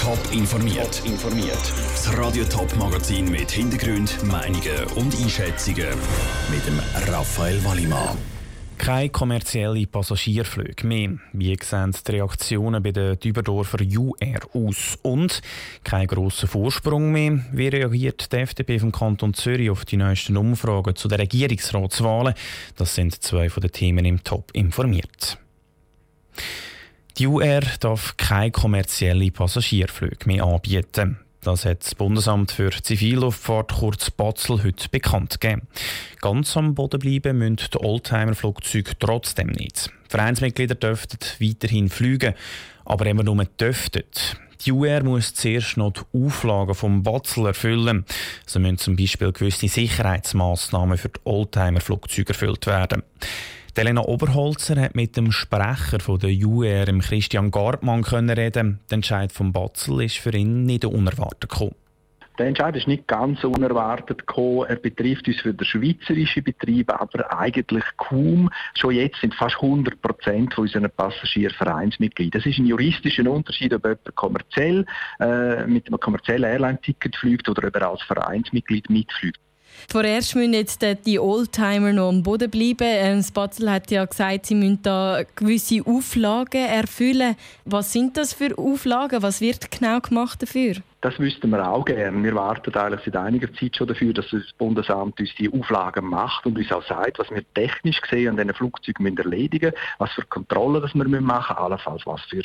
Top informiert. informiert. Das Radio Top Magazin mit Hintergrund, Meinungen und Einschätzungen mit dem Raphael Wallimann. Keine kommerziellen Passagierflüge mehr. Wie sehen die Reaktionen bei den Düberdorfer UR aus? Und kein grosser Vorsprung mehr. Wie reagiert die FDP vom Kanton Zürich auf die neuesten Umfragen zu den Regierungsratswahlen? Das sind zwei von den Themen im Top informiert. Die UR darf keine kommerziellen Passagierflüge mehr anbieten. Das hat das Bundesamt für Zivilluftfahrt kurz Batzel heute bekannt gegeben. Ganz am Boden bleiben müssen die Oldtimer-Flugzeuge trotzdem nicht. Vereinsmitglieder dürften weiterhin fliegen, aber immer nur dürften. Die UR muss zuerst noch die Auflagen vom Batzel erfüllen. So müssen zum Beispiel gewisse Sicherheitsmaßnahmen für die Oldtimer-Flugzeuge erfüllt werden. Elena Oberholzer hat mit dem Sprecher von der UR, Christian Gartmann, können reden. Der Entscheid vom Batzel ist für ihn nicht unerwartet gekommen. Der Entscheid ist nicht ganz unerwartet gekommen. Er betrifft uns für den schweizerischen Betrieb aber eigentlich kaum. Schon jetzt sind fast 100 Prozent von unseren Passagieren Vereinsmitglieder. Das ist ein juristischer Unterschied, ob jemand kommerziell äh, mit einem kommerziellen Airline-Ticket fliegt oder ob er als Vereinsmitglied mitfliegt. Vorerst müssen jetzt die Oldtimer noch am Boden bleiben. Ähm, Spatzel hat ja gesagt, sie müssen da gewisse Auflagen erfüllen. Was sind das für Auflagen? Was wird genau gemacht dafür? Das wüssten wir auch gerne. Wir warten eigentlich seit einiger Zeit schon dafür, dass das Bundesamt uns die Auflagen macht und uns auch sagt, was wir technisch gesehen an diesen Flugzeugen erledigen müssen, was für Kontrollen wir machen müssen, allenfalls was für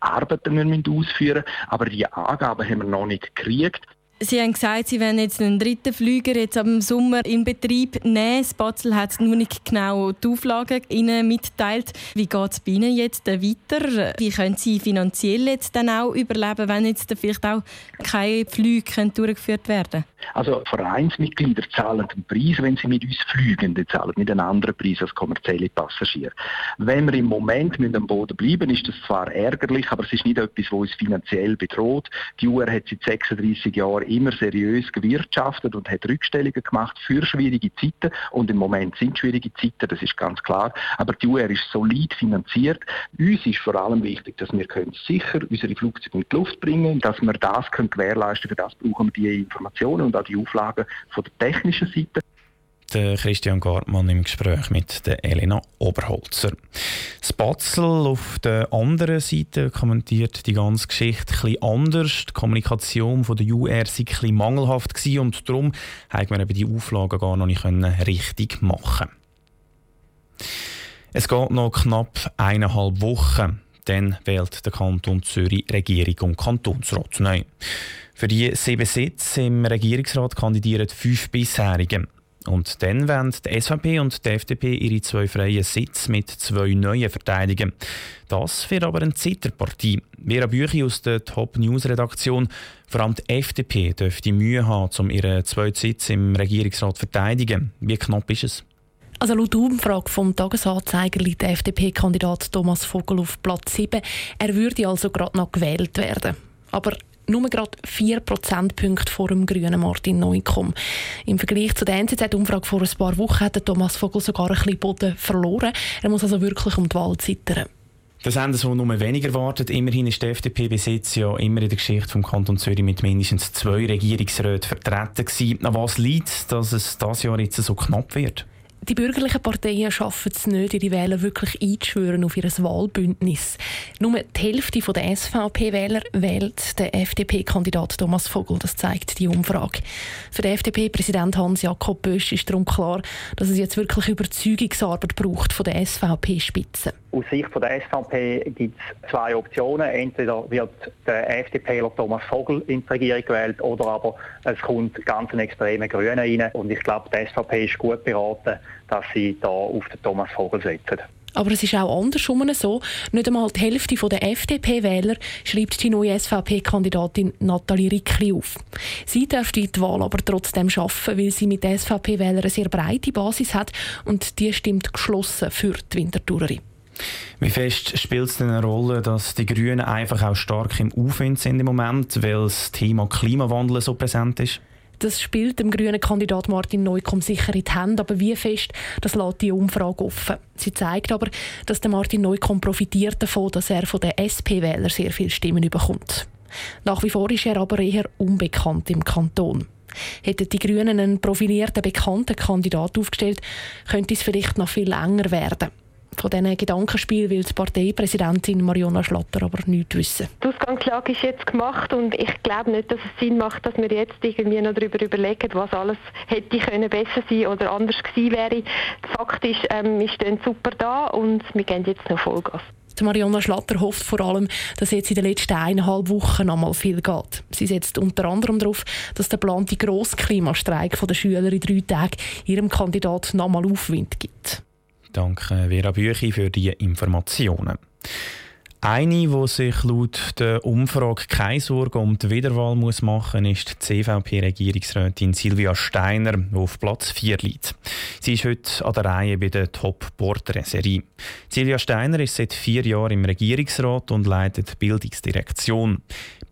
Arbeiten wir ausführen müssen. Aber die Angaben haben wir noch nicht gekriegt. Sie haben gesagt, Sie werden jetzt einen dritten Flüger jetzt ab dem Sommer in Betrieb nehmen. Spatzel hat nur nicht genau die Auflagen Ihnen mitteilt. Wie geht es Ihnen jetzt weiter? Wie können Sie finanziell jetzt dann auch überleben, wenn jetzt vielleicht auch keine Flüge durchgeführt werden Also Vereinsmitglieder zahlen den Preis, wenn sie mit uns fliegen. Die zahlen nicht einen anderen Preis als kommerzielle Passagiere. Wenn wir im Moment mit am Boden bleiben, ist das zwar ärgerlich, aber es ist nicht etwas, was uns finanziell bedroht. Die UR hat seit 36 Jahren immer seriös gewirtschaftet und hat Rückstellungen gemacht für schwierige Zeiten. Und im Moment sind schwierige Zeiten, das ist ganz klar. Aber die UR ist solid finanziert. Uns ist vor allem wichtig, dass wir können sicher unsere Flugzeuge in die Luft bringen, dass wir das können gewährleisten können. Für das brauchen wir die Informationen und auch die Auflagen von der technischen Seite der Christian Gartmann im Gespräch mit der Elena Oberholzer. Spatzel auf der anderen Seite kommentiert die ganze Geschichte etwas anders. Die Kommunikation von der UR war etwas mangelhaft und darum konnte man die Auflagen gar noch nicht richtig machen. Es geht noch knapp eineinhalb Wochen. Dann wählt der Kanton Zürich Regierung und Kantonsrat neu. Für die sieben Sitze im Regierungsrat kandidieren fünf bisherige. Und dann werden die SVP und die FDP ihre zwei freien Sitze mit zwei neuen verteidigen. Das wird aber eine Zitterpartie. Vera Büchi aus der Top News Redaktion, vor allem die FDP dürfte Mühe haben, um ihren zweiten Sitz im Regierungsrat zu verteidigen. Wie knapp ist es? Also laut Umfrage vom Tagesanzeiger liegt der FDP-Kandidat Thomas Vogel auf Platz 7. Er würde also gerade noch gewählt werden. Aber nur gerade 4 Prozentpunkte vor dem grünen Martin Neukomm. Im Vergleich zu der NZZ-Umfrage vor ein paar Wochen hat Thomas Vogel sogar ein bisschen Boden verloren. Er muss also wirklich um die Wahl zittern. Das haben so nur weniger erwartet. Immerhin ist die FDP bis jetzt ja immer in der Geschichte vom Kanton Zürich mit mindestens zwei Regierungsräten vertreten gewesen. An was liegt, dass es das Jahr jetzt so knapp wird? Die bürgerlichen Parteien schaffen es nicht, ihre Wähler wirklich einzuschwören auf ihr Wahlbündnis. Nur die Hälfte der SVP-Wähler wählt den FDP-Kandidat Thomas Vogel. Das zeigt die Umfrage. Für den FDP-Präsident Hans-Jakob Bösch ist darum klar, dass es jetzt wirklich Überzeugungsarbeit braucht von der SVP-Spitze. Aus Sicht der SVP gibt es zwei Optionen. Entweder wird der FDPler Thomas Vogel in die Regierung gewählt oder aber es kommt ganz ein extremer Grüne rein. Und ich glaube, die SVP ist gut beraten, dass sie da auf den Thomas Vogel setzen. Aber es ist auch andersrum so. Nicht einmal die Hälfte der FDP-Wähler schreibt die neue SVP-Kandidatin Nathalie Rickli auf. Sie dürfte die Wahl aber trotzdem schaffen, weil sie mit SVP-Wählern eine sehr breite Basis hat und die stimmt geschlossen für die Winterthurerin. Wie fest spielt es denn eine Rolle, dass die Grünen einfach auch stark im Aufwind sind im Moment, weil das Thema Klimawandel so präsent ist? Das spielt dem grünen Kandidat Martin Neukomm sicher in die Hände, aber wie fest, das lässt die Umfrage offen. Sie zeigt aber, dass der Martin Neukomm profitiert davon, dass er von den SP-Wählern sehr viele Stimmen bekommt. Nach wie vor ist er aber eher unbekannt im Kanton. Hätten die Grünen einen profilierten, bekannten Kandidat aufgestellt, könnte es vielleicht noch viel länger werden. Von diesen Gedankenspielen will die Parteipräsidentin Mariona Schlatter aber nichts wissen. Die Ausgangslage ist jetzt gemacht und ich glaube nicht, dass es Sinn macht, dass wir jetzt irgendwie noch darüber überlegen, was alles hätte können besser sein oder anders gewesen wäre. Fakt ist, ähm, wir stehen super da und wir gehen jetzt noch Vollgas. Die Mariona Schlatter hofft vor allem, dass jetzt in den letzten eineinhalb Wochen noch mal viel geht. Sie setzt unter anderem darauf, dass der geplante Grossklimastreik der Schüler in drei Tagen ihrem Kandidat noch mal Aufwind gibt. Danke Vera Büchi für die Informationen. Eine, die sich laut der Umfrage keine Sorgen um die Wiederwahl muss machen muss, ist die CVP-Regierungsrätin Silvia Steiner, die auf Platz 4 liegt. Sie ist heute an der Reihe bei der Top-Portrait-Serie. Silvia Steiner ist seit vier Jahren im Regierungsrat und leitet die Bildungsdirektion.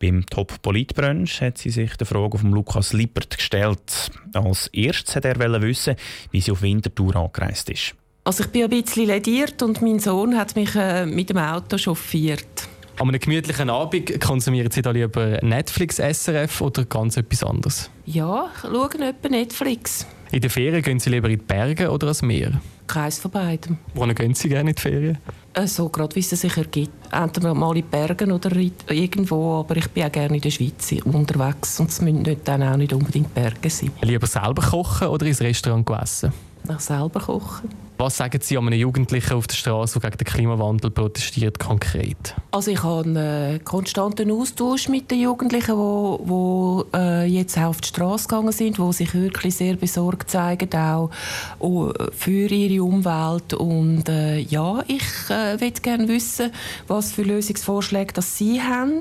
Beim Top-Politbrunch hat sie sich der Frage von Lukas Lippert gestellt. Als erstes hat er wissen, wie sie auf Winterthur angereist ist. Also ich bin ein bisschen lediert und mein Sohn hat mich äh, mit dem Auto chauffiert. An einem gemütlichen Abend konsumieren Sie da lieber Netflix, SRF oder ganz etwas anderes? Ja, ich schaue etwa Netflix. In den Ferien gehen Sie lieber in die Berge oder ans Meer? Keins von beidem. Wohin gehen Sie gerne in die Ferien? Äh, so gerade, wie es sich ergibt. Entweder mal in die Berge oder irgendwo, aber ich bin auch gerne in der Schweiz unterwegs und es müssen dann auch nicht unbedingt Berge sein. Lieber selber kochen oder ins Restaurant essen? Nach selber kochen. Was sagen Sie an einem Jugendlichen auf der Straße, der gegen den Klimawandel protestiert, konkret? Also ich habe einen konstanten Austausch mit den Jugendlichen, die, die äh, jetzt auf die Straße gegangen sind, die sich wirklich sehr besorgt zeigen, auch oh, für ihre Umwelt. Und äh, ja, ich äh, würde gerne wissen, was für Lösungsvorschläge das sie haben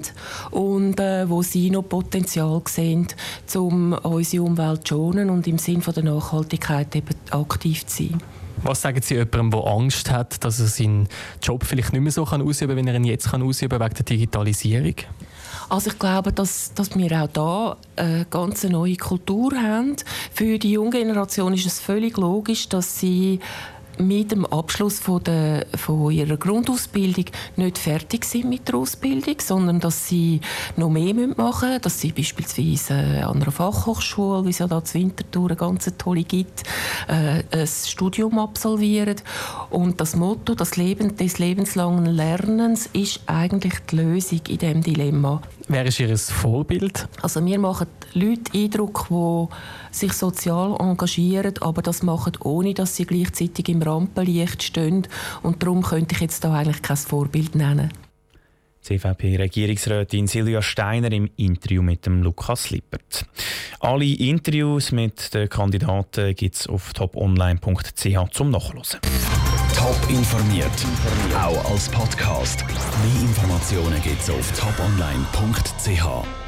und äh, wo sie noch Potenzial sehen, um unsere Umwelt zu schonen und im Sinne der Nachhaltigkeit eben aktiv zu sein. Was sagen Sie jemandem, der Angst hat, dass er seinen Job vielleicht nicht mehr so kann ausüben kann, wie er ihn jetzt kann ausüben kann, wegen der Digitalisierung? Also ich glaube, dass, dass wir auch da eine ganz neue Kultur haben. Für die junge Generation ist es völlig logisch, dass sie mit dem Abschluss von, der, von ihrer Grundausbildung nicht fertig sind mit der Ausbildung, sondern dass sie noch mehr machen müssen, dass sie beispielsweise an einer Fachhochschule, wie es ja da zu Winterthur eine ganz tolle gibt, äh, ein Studium absolvieren. Und das Motto das Leben, des lebenslangen Lernens ist eigentlich die Lösung in diesem Dilemma. Wer ist Ihr Vorbild? Also wir machen Leute Eindruck, die sich sozial engagieren, aber das machen ohne, dass sie gleichzeitig im Rampenlicht stehen. Und darum könnte ich jetzt da eigentlich kein Vorbild nennen. CVP-Regierungsrätin Silvia Steiner im Interview mit dem Lukas Lippert. Alle Interviews mit den Kandidaten gibt es auf toponline.ch zum Nachlesen. Top informiert, auch als Podcast. Mehr Informationen gibt es auf toponline.ch.